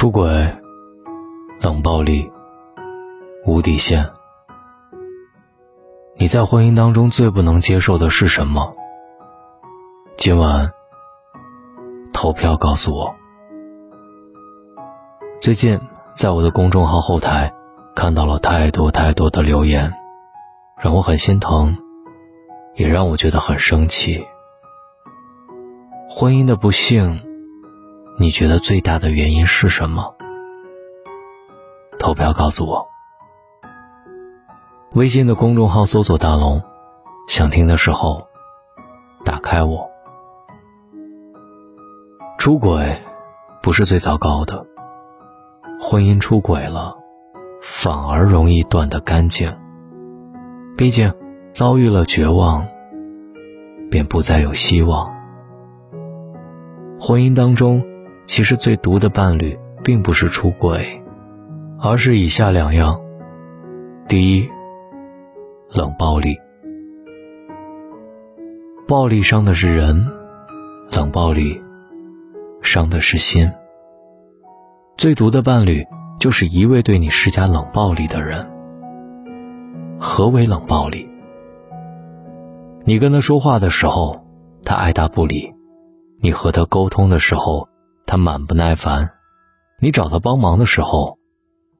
出轨、冷暴力、无底线，你在婚姻当中最不能接受的是什么？今晚投票告诉我。最近在我的公众号后台看到了太多太多的留言，让我很心疼，也让我觉得很生气。婚姻的不幸。你觉得最大的原因是什么？投票告诉我。微信的公众号搜索“大龙”，想听的时候打开我。出轨不是最糟糕的，婚姻出轨了，反而容易断得干净。毕竟遭遇了绝望，便不再有希望。婚姻当中。其实最毒的伴侣并不是出轨，而是以下两样：第一，冷暴力。暴力伤的是人，冷暴力伤的是心。最毒的伴侣就是一味对你施加冷暴力的人。何为冷暴力？你跟他说话的时候，他爱答不理；你和他沟通的时候，他满不耐烦，你找他帮忙的时候，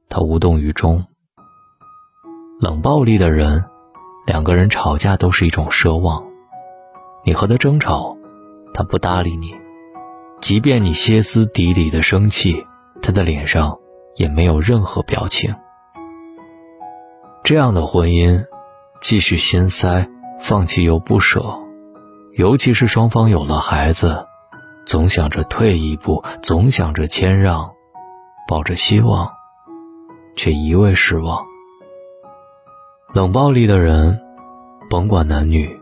他无动于衷。冷暴力的人，两个人吵架都是一种奢望。你和他争吵，他不搭理你，即便你歇斯底里的生气，他的脸上也没有任何表情。这样的婚姻，继续心塞，放弃又不舍，尤其是双方有了孩子。总想着退一步，总想着谦让，抱着希望，却一味失望。冷暴力的人，甭管男女，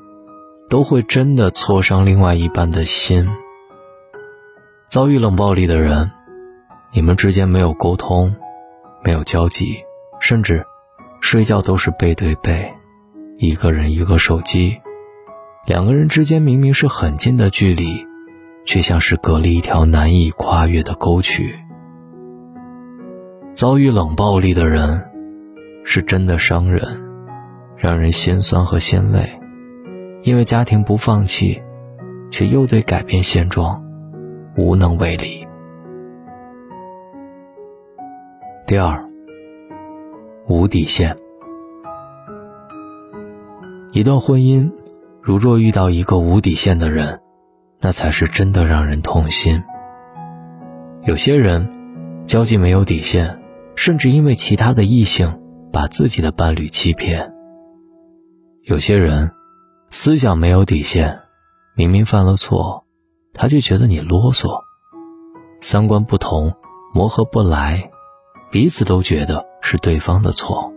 都会真的挫伤另外一半的心。遭遇冷暴力的人，你们之间没有沟通，没有交集，甚至睡觉都是背对背，一个人一个手机，两个人之间明明是很近的距离。却像是隔了一条难以跨越的沟渠。遭遇冷暴力的人，是真的伤人，让人心酸和心累。因为家庭不放弃，却又对改变现状无能为力。第二，无底线。一段婚姻，如若遇到一个无底线的人。那才是真的让人痛心。有些人交际没有底线，甚至因为其他的异性把自己的伴侣欺骗。有些人思想没有底线，明明犯了错，他却觉得你啰嗦。三观不同，磨合不来，彼此都觉得是对方的错。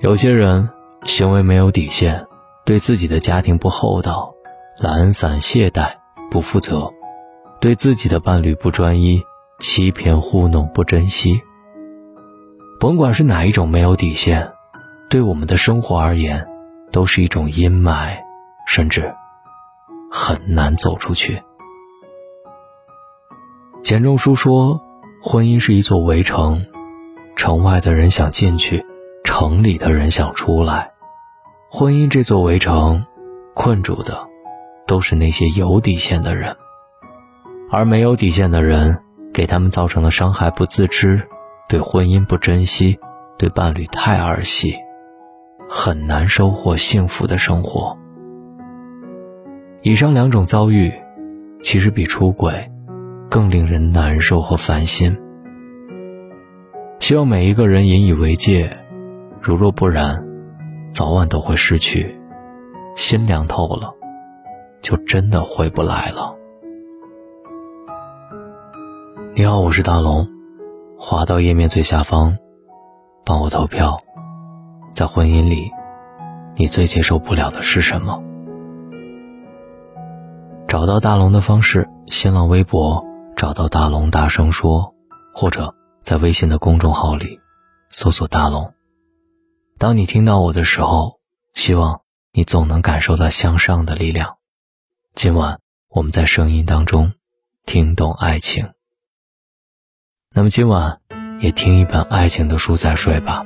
有些人行为没有底线，对自己的家庭不厚道。懒散懈怠，不负责，对自己的伴侣不专一，欺骗糊弄，不珍惜。甭管是哪一种没有底线，对我们的生活而言，都是一种阴霾，甚至很难走出去。钱钟书说：“婚姻是一座围城，城外的人想进去，城里的人想出来。婚姻这座围城，困住的。”都是那些有底线的人，而没有底线的人给他们造成的伤害不自知，对婚姻不珍惜，对伴侣太儿戏，很难收获幸福的生活。以上两种遭遇，其实比出轨更令人难受和烦心。希望每一个人引以为戒，如若不然，早晚都会失去。心凉透了。就真的回不来了。你好，我是大龙，滑到页面最下方，帮我投票。在婚姻里，你最接受不了的是什么？找到大龙的方式：新浪微博找到大龙，大声说，或者在微信的公众号里搜索大龙。当你听到我的时候，希望你总能感受到向上的力量。今晚，我们在声音当中听懂爱情。那么今晚也听一本爱情的书再睡吧。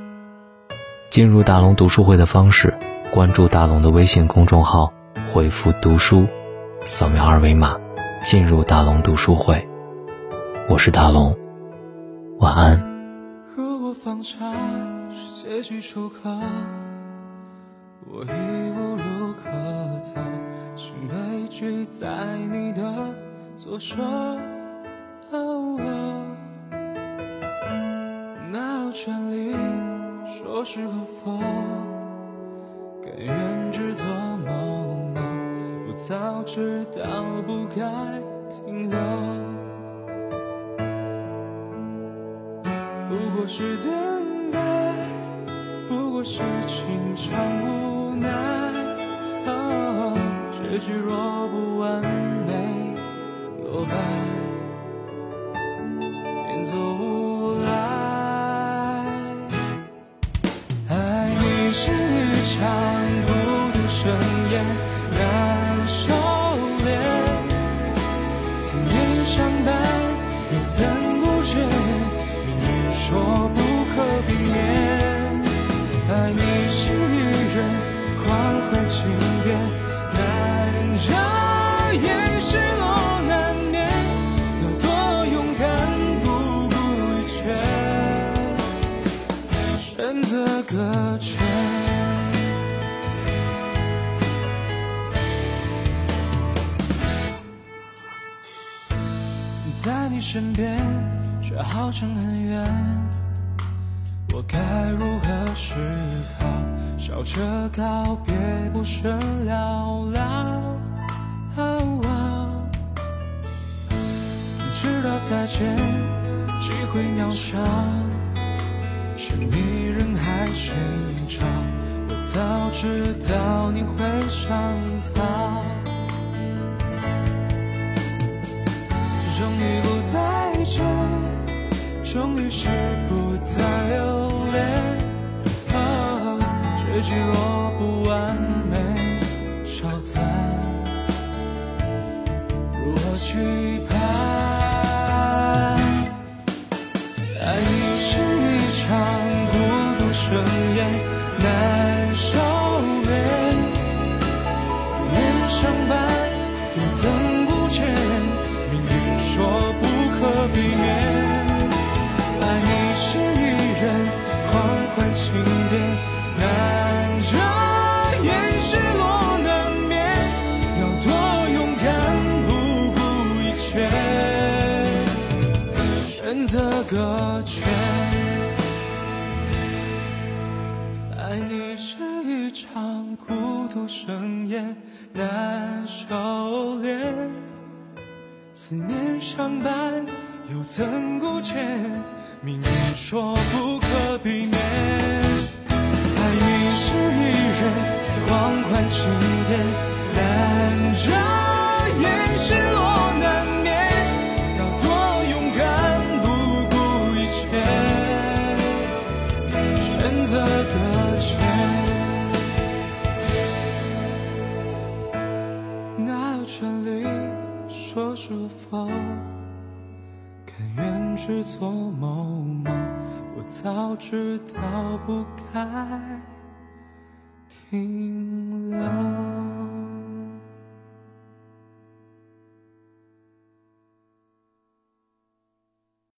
进入大龙读书会的方式：关注大龙的微信公众号，回复“读书”，扫描二维码，进入大龙读书会。我是大龙，晚安。如果放下是结局出口，我已无路可走，是悲剧在你的左手。哪有权利说是和否？甘愿只做某某，我早知道不该停留。不过是等待，不过是情场结局若不完美，落败。你身边，却好像很远。我该如何是好？笑着告别，不甚寥寥。知道再见机会渺小，沉迷人海寻找。我早知道你会上套。再见，终于是不再留恋。结局若孤独盛宴，难收敛。思念相伴，又怎顾前？命运说不可避免。爱你是一人狂欢庆典，难遮掩，否甘愿只做某某？我早知道不该停留。